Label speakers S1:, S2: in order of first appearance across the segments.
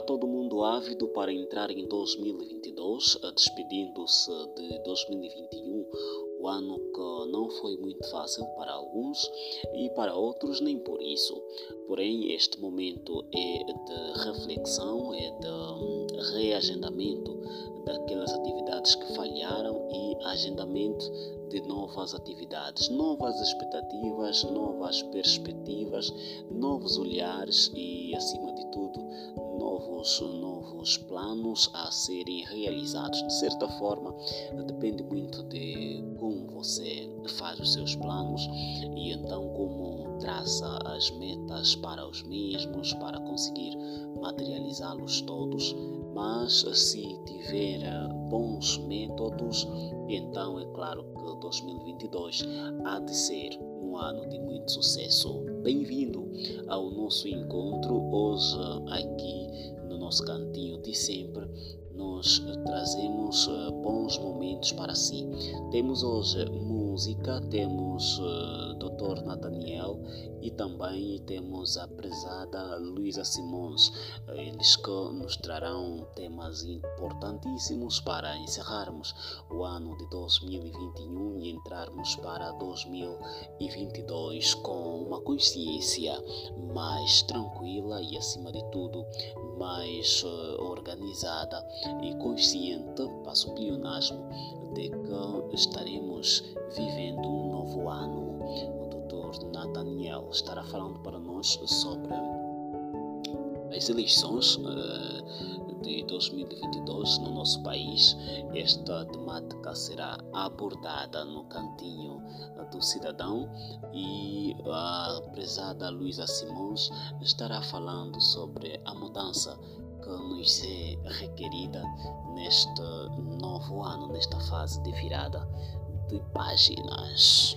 S1: Está todo mundo ávido para entrar em 2022, despedindo-se de 2021, o ano que não foi muito fácil para alguns e para outros nem por isso. Porém, este momento é de reflexão, é de reagendamento daquelas atividades que falharam e agendamento de novas atividades, novas expectativas, novas perspectivas, novos olhares e, acima de tudo, novos, novos planos a serem realizados. De certa forma, depende muito de como você faz os seus planos e então como traça as metas para os mesmos, para conseguir materializá-los todos. Mas se tiver bons métodos, então é claro que 2022 há de ser um ano de muito sucesso. Bem-vindo ao nosso encontro hoje aqui no nosso cantinho de sempre. Nós trazemos eh, bons momentos para si. Temos hoje música, temos uh, eh, Dr. Nathaniel e também temos a prezada Luísa Simões. Eles que nos trarão temas importantíssimos para encerrarmos o ano de 2021 e entrarmos para 2022 com uma consciência mais tranquila e, acima de tudo, mais uh, organizada e consciente, passo o pleonasmo, de que estaremos vivendo um novo ano. O Dr. Nathaniel estará falando para nós sobre as eleições uh, de 2022 no nosso país. Esta temática será abordada no cantinho do cidadão e a prezada Luísa Simões estará falando sobre a mudança que nos é requerida neste novo ano, nesta fase de virada de páginas.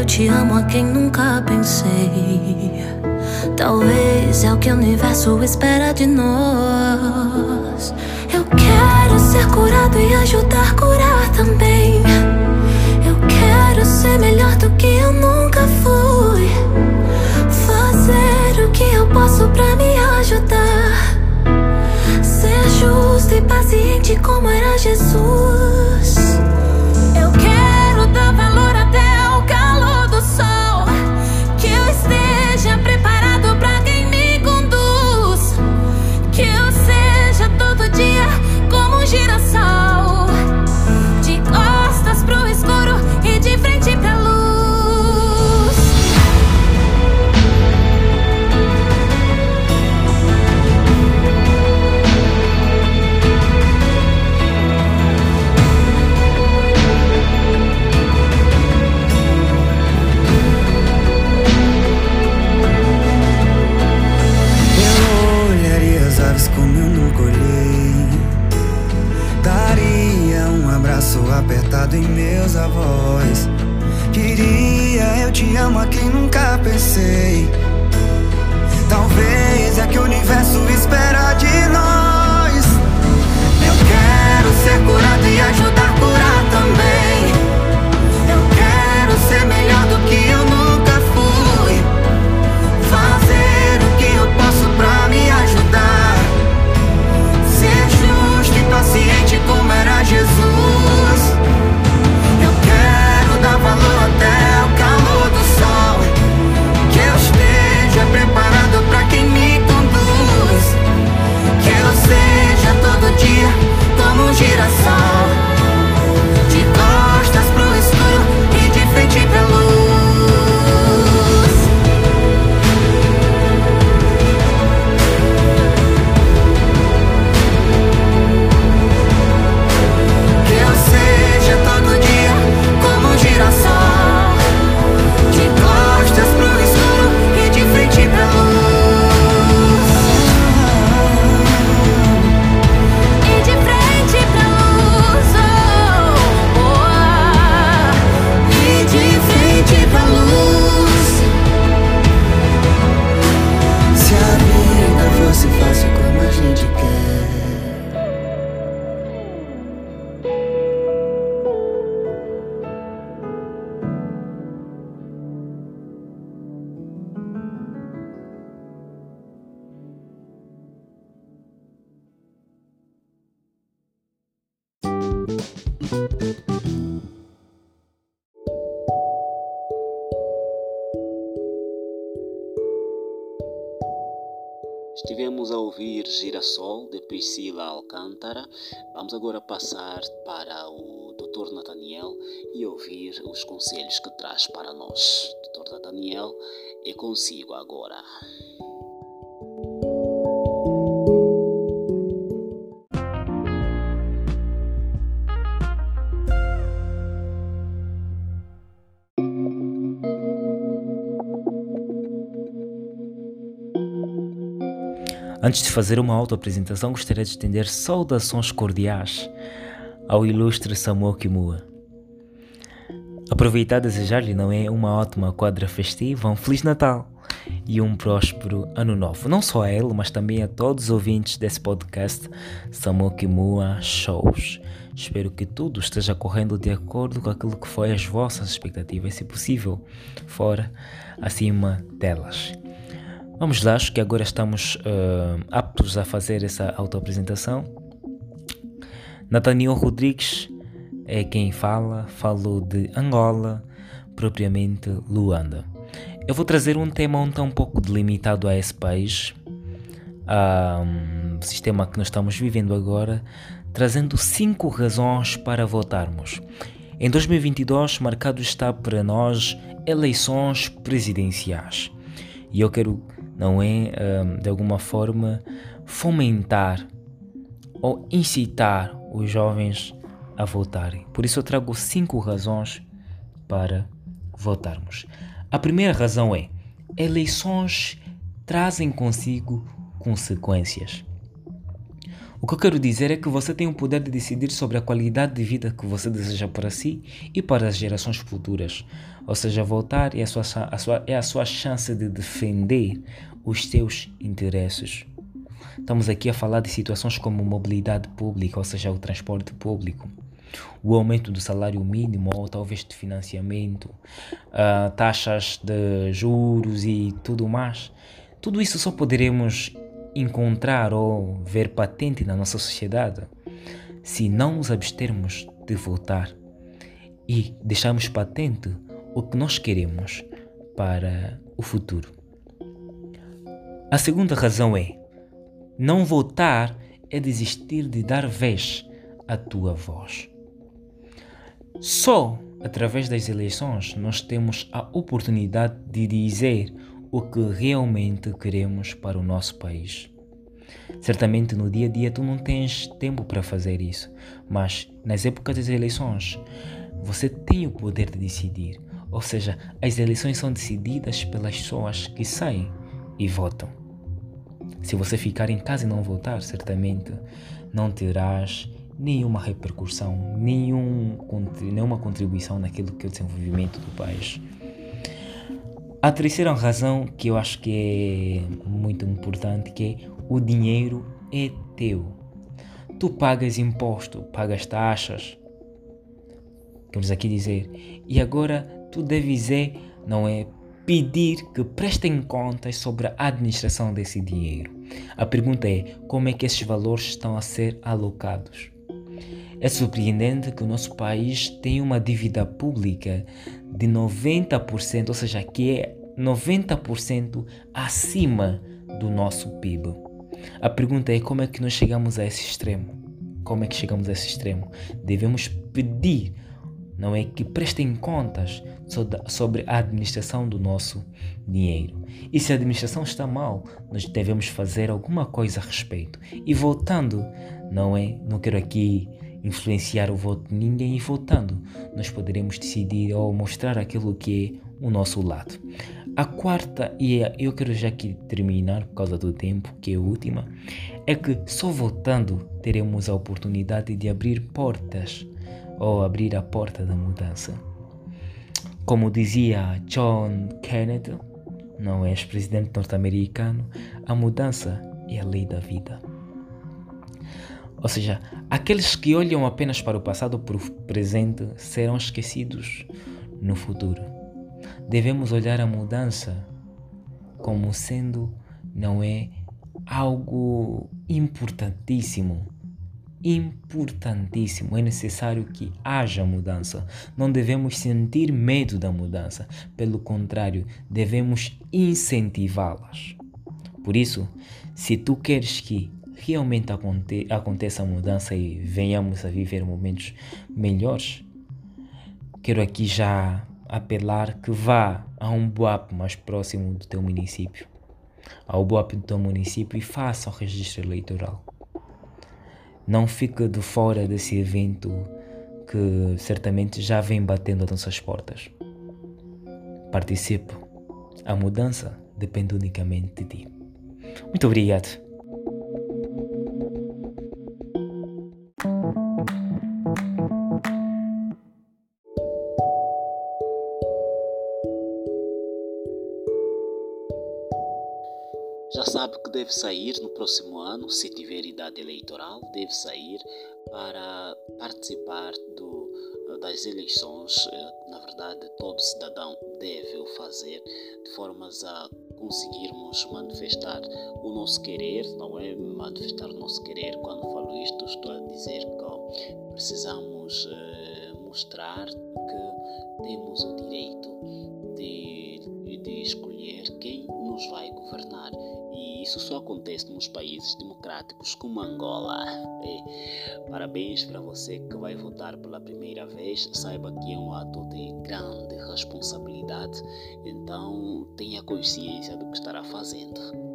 S2: eu te amo a quem nunca pensei. Talvez é o que o universo espera de nós. Eu quero ser curado e ajudar a curar também. Eu quero ser melhor do que eu nunca fui. Fazer o que eu posso pra me ajudar. Ser justo e paciente como era Jesus. Eu quero
S1: Estivemos a ouvir Girassol de Priscila Alcântara. Vamos agora passar para o Dr. Nathaniel e ouvir os conselhos que traz para nós. Dr. Nathaniel, é consigo agora.
S3: Antes de fazer uma autoapresentação, gostaria de estender saudações cordiais ao ilustre Samuel Kimua. Aproveitar e desejar-lhe não é uma ótima quadra festiva, um Feliz Natal e um próspero Ano Novo. Não só a ele, mas também a todos os ouvintes desse podcast Samuel Kimua Shows. Espero que tudo esteja correndo de acordo com aquilo que foi as vossas expectativas, se possível, fora acima delas. Vamos lá, acho que agora estamos uh, aptos a fazer essa autoapresentação. Nathaniel Rodrigues é quem fala, falou de Angola, propriamente Luanda. Eu vou trazer um tema um tão pouco delimitado a esse país, um sistema que nós estamos vivendo agora, trazendo cinco razões para votarmos. Em 2022, marcado está para nós eleições presidenciais. E eu quero não é de alguma forma fomentar ou incitar os jovens a votarem. Por isso eu trago cinco razões para votarmos. A primeira razão é: eleições trazem consigo consequências. O que eu quero dizer é que você tem o poder de decidir sobre a qualidade de vida que você deseja para si e para as gerações futuras. Ou seja, votar é a sua, a sua, é a sua chance de defender os seus interesses. Estamos aqui a falar de situações como mobilidade pública, ou seja, o transporte público, o aumento do salário mínimo ou talvez de financiamento, uh, taxas de juros e tudo mais. Tudo isso só poderemos encontrar ou ver patente na nossa sociedade se não nos abstermos de votar e deixarmos patente o que nós queremos para o futuro. A segunda razão é: não votar é desistir de dar vez à tua voz. Só através das eleições nós temos a oportunidade de dizer o que realmente queremos para o nosso país. Certamente no dia a dia tu não tens tempo para fazer isso, mas nas épocas das eleições você tem o poder de decidir. Ou seja, as eleições são decididas pelas pessoas que saem e votam. Se você ficar em casa e não voltar, certamente não terás nenhuma repercussão, nenhum, nenhuma contribuição naquilo que é o desenvolvimento do país. A terceira razão que eu acho que é muito importante que é o dinheiro é teu. Tu pagas imposto, pagas taxas. Queremos aqui dizer, e agora tu deves é, não é pedir que prestem contas sobre a administração desse dinheiro. A pergunta é: como é que esses valores estão a ser alocados? É surpreendente que o nosso país tem uma dívida pública de 90%, ou seja, que é 90% acima do nosso PIB. A pergunta é como é que nós chegamos a esse extremo? Como é que chegamos a esse extremo? Devemos pedir não é que prestem contas sobre a administração do nosso dinheiro. E se a administração está mal, nós devemos fazer alguma coisa a respeito. E voltando, não é? Não quero aqui influenciar o voto de ninguém e votando, nós poderemos decidir ou mostrar aquilo que é o nosso lado. A quarta, e é, eu quero já aqui terminar por causa do tempo, que é a última, é que só votando teremos a oportunidade de abrir portas ou abrir a porta da mudança. Como dizia John Kennedy, não ex-presidente norte-americano, a mudança é a lei da vida. Ou seja, aqueles que olham apenas para o passado ou para o presente serão esquecidos no futuro. Devemos olhar a mudança como sendo, não é, algo importantíssimo importantíssimo. É necessário que haja mudança. Não devemos sentir medo da mudança. Pelo contrário, devemos incentivá-las. Por isso, se tu queres que realmente aconte aconteça a mudança e venhamos a viver momentos melhores, quero aqui já apelar que vá a um BUAP mais próximo do teu município, ao BUAP do teu município e faça o registro eleitoral. Não fique de fora desse evento que certamente já vem batendo as nossas portas. Participe. A mudança depende unicamente de ti. Muito obrigado.
S1: Deve sair no próximo ano, se tiver idade eleitoral, deve sair para participar do, das eleições. Na verdade, todo cidadão deve o fazer de formas a conseguirmos manifestar o nosso querer, não é manifestar o nosso querer. Quando falo isto, estou a dizer que precisamos eh, mostrar que temos o direito de, de escolher quem nos vai governar isso só acontece nos países democráticos como Angola. E parabéns para você que vai votar pela primeira vez. Saiba que é um ato de grande responsabilidade, então tenha consciência do que estará fazendo.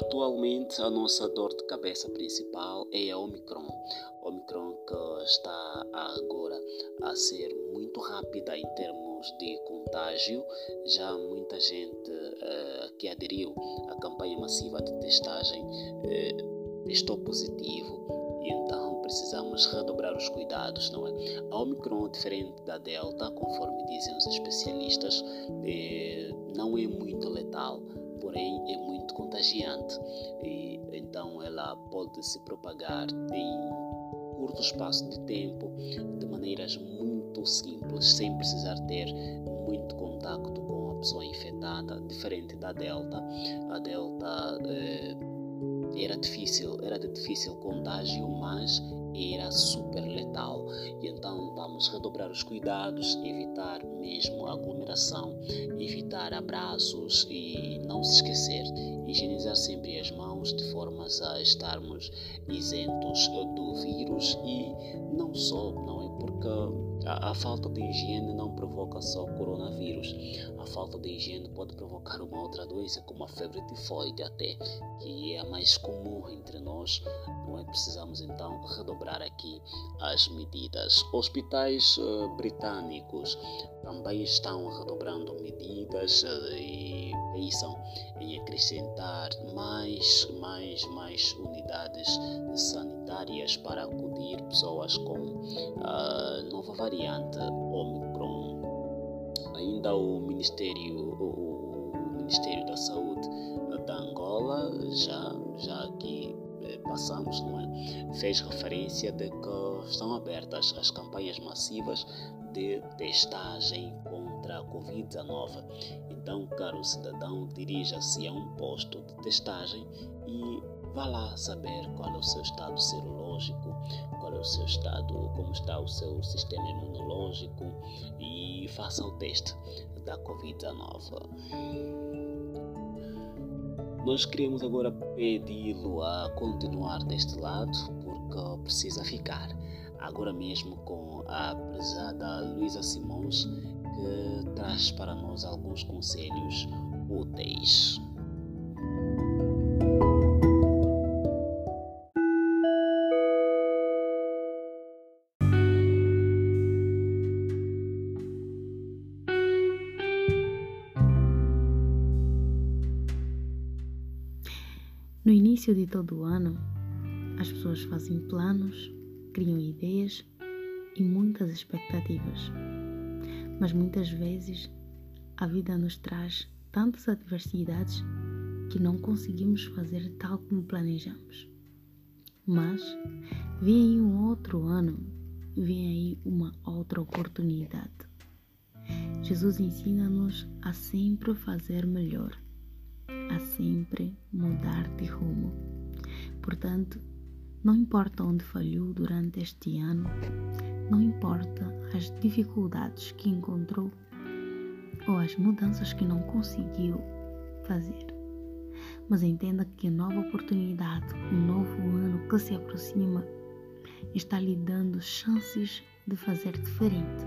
S1: Atualmente, a nossa dor de cabeça principal é a Omicron. Omicron que está agora a ser muito rápida em termos de contágio. Já muita gente uh, que aderiu à campanha massiva de testagem uh, testou positivo então precisamos redobrar os cuidados, não é? A Omicron, diferente da Delta, conforme dizem os especialistas, eh, não é muito letal porém é muito contagiante e então ela pode se propagar em curto espaço de tempo de maneiras muito simples, sem precisar ter muito contacto com a pessoa infectada, diferente da Delta. A Delta eh, era difícil, era de difícil contágio, mas era super letal. E então vamos redobrar os cuidados, evitar mesmo aglomeração, evitar abraços e não se esquecer, higienizar sempre as mãos de formas a estarmos isentos do vírus e não só, não é porque a, a, falta de higiene não provoca só coronavírus. A falta de higiene pode provocar uma outra doença, como a febre tifoide até, que é a mais comum entre nós. Não é? Precisamos então redobrar aqui as medidas. Hospitais uh, britânicos também estão redobrando medidas uh, e pensam em acrescentar mais, mais, mais unidades sanitárias para acudir pessoas com a nova variante Omicron. Ainda o Ministério, o, o Ministério da Saúde da Angola, já, já aqui eh, passamos, não é? fez referência de que estão abertas as campanhas massivas de testagem contra a Covid-19. Então, caro cidadão, dirija-se a um posto de testagem e vá lá saber qual é o seu estado serológico, qual é o seu estado, como está o seu sistema imunológico e faça o teste da Covid-19. Nós queremos agora pedi-lo a continuar deste lado porque precisa ficar agora mesmo com a prezada Luísa Simões que traz para nós alguns conselhos úteis.
S4: No início de todo o ano, as pessoas fazem planos, criam ideias e muitas expectativas. Mas muitas vezes a vida nos traz tantas adversidades que não conseguimos fazer tal como planejamos. Mas vem aí um outro ano, vem aí uma outra oportunidade. Jesus ensina-nos a sempre fazer melhor a sempre mudar de rumo. Portanto, não importa onde falhou durante este ano, não importa as dificuldades que encontrou ou as mudanças que não conseguiu fazer. Mas entenda que a nova oportunidade, o novo ano que se aproxima, está lhe dando chances de fazer diferente,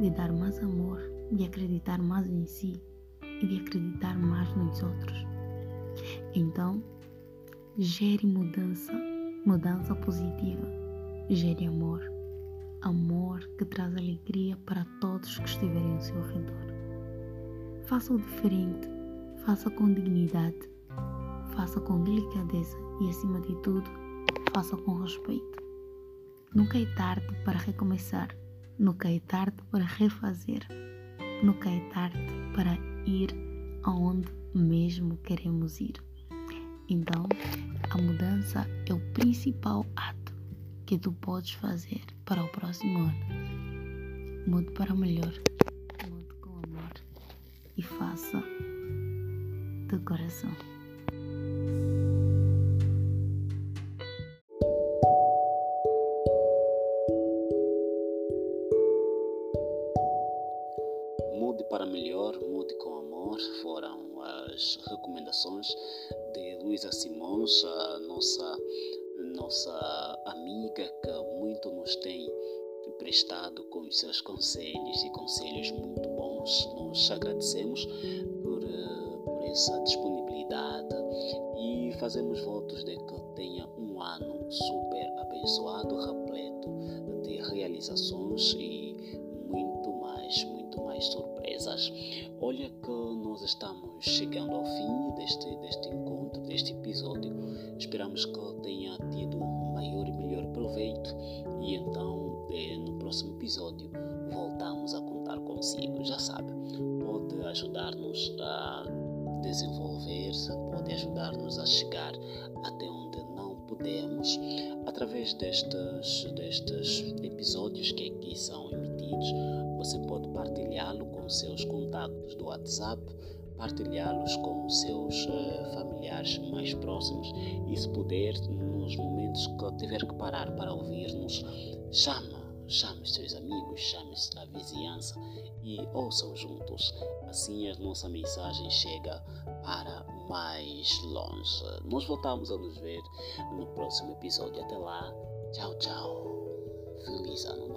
S4: de dar mais amor, de acreditar mais em si e de acreditar mais nos outros. Então, gere mudança, mudança positiva, gere amor, amor que traz alegria para todos que estiverem ao seu redor. Faça o diferente, faça com dignidade, faça com delicadeza e, acima de tudo, faça com respeito. Nunca é tarde para recomeçar, nunca é tarde para refazer, nunca é tarde para ir aonde mesmo queremos ir. Então, a mudança é o principal ato que tu podes fazer para o próximo ano. Mude para melhor, mude com amor e faça do coração.
S1: para melhor, mude com amor, foram as recomendações de Luísa Simões, a nossa, nossa amiga que muito nos tem prestado com os seus conselhos e conselhos muito bons. Nós agradecemos por, eh, por essa disponibilidade e fazemos votos de que tenha um ano super abençoado, repleto de realizações e muito mais, muito mais surpresas surpresas. Olha que nós estamos chegando ao fim deste, deste encontro, deste episódio. Esperamos que tenha tido maior e melhor proveito e então eh, no próximo episódio voltamos a contar consigo. Já sabe, pode ajudar-nos a desenvolver, pode ajudar-nos a chegar até onde não podemos através destes, destes episódios que aqui são emitidos você pode partilhá-lo com seus contatos do WhatsApp, partilhá-los com seus uh, familiares mais próximos e, se puder, nos momentos que tiver que parar para ouvir-nos, chama, chame seus amigos, chame a vizinhança e ouçam juntos. Assim a nossa mensagem chega para mais longe. Nós voltamos a nos ver no próximo episódio. Até lá, tchau, tchau. Feliz ano.